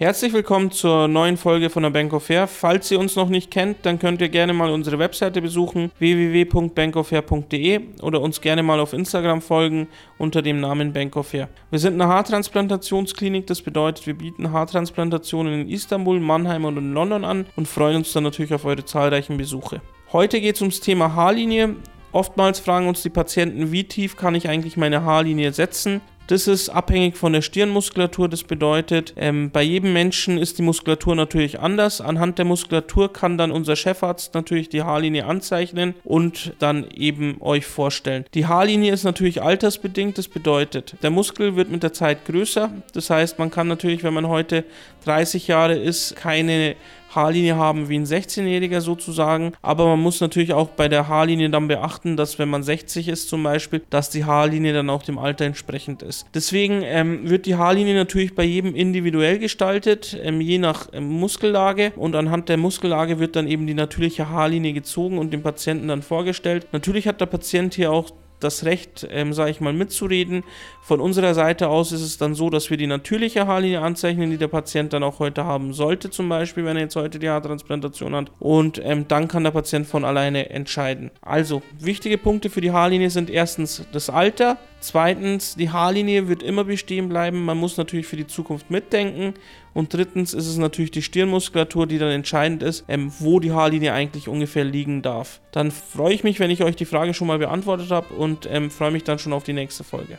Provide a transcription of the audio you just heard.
Herzlich willkommen zur neuen Folge von der Bank of Fair. Falls ihr uns noch nicht kennt, dann könnt ihr gerne mal unsere Webseite besuchen www.bankoffair.de oder uns gerne mal auf Instagram folgen unter dem Namen Bank of Fair. Wir sind eine Haartransplantationsklinik, das bedeutet, wir bieten Haartransplantationen in Istanbul, Mannheim und in London an und freuen uns dann natürlich auf eure zahlreichen Besuche. Heute geht es ums Thema Haarlinie. Oftmals fragen uns die Patienten, wie tief kann ich eigentlich meine Haarlinie setzen? Das ist abhängig von der Stirnmuskulatur. Das bedeutet, ähm, bei jedem Menschen ist die Muskulatur natürlich anders. Anhand der Muskulatur kann dann unser Chefarzt natürlich die Haarlinie anzeichnen und dann eben euch vorstellen. Die Haarlinie ist natürlich altersbedingt. Das bedeutet, der Muskel wird mit der Zeit größer. Das heißt, man kann natürlich, wenn man heute 30 Jahre ist, keine Haarlinie haben wie ein 16-Jähriger sozusagen. Aber man muss natürlich auch bei der Haarlinie dann beachten, dass wenn man 60 ist zum Beispiel, dass die Haarlinie dann auch dem Alter entsprechend ist. Deswegen ähm, wird die Haarlinie natürlich bei jedem individuell gestaltet, ähm, je nach ähm, Muskellage. Und anhand der Muskellage wird dann eben die natürliche Haarlinie gezogen und dem Patienten dann vorgestellt. Natürlich hat der Patient hier auch das Recht, ähm, sage ich mal, mitzureden. Von unserer Seite aus ist es dann so, dass wir die natürliche Haarlinie anzeichnen, die der Patient dann auch heute haben sollte, zum Beispiel, wenn er jetzt heute die Haartransplantation hat. Und ähm, dann kann der Patient von alleine entscheiden. Also, wichtige Punkte für die Haarlinie sind erstens das Alter, Zweitens, die Haarlinie wird immer bestehen bleiben. Man muss natürlich für die Zukunft mitdenken. Und drittens ist es natürlich die Stirnmuskulatur, die dann entscheidend ist, ähm, wo die Haarlinie eigentlich ungefähr liegen darf. Dann freue ich mich, wenn ich euch die Frage schon mal beantwortet habe und ähm, freue mich dann schon auf die nächste Folge.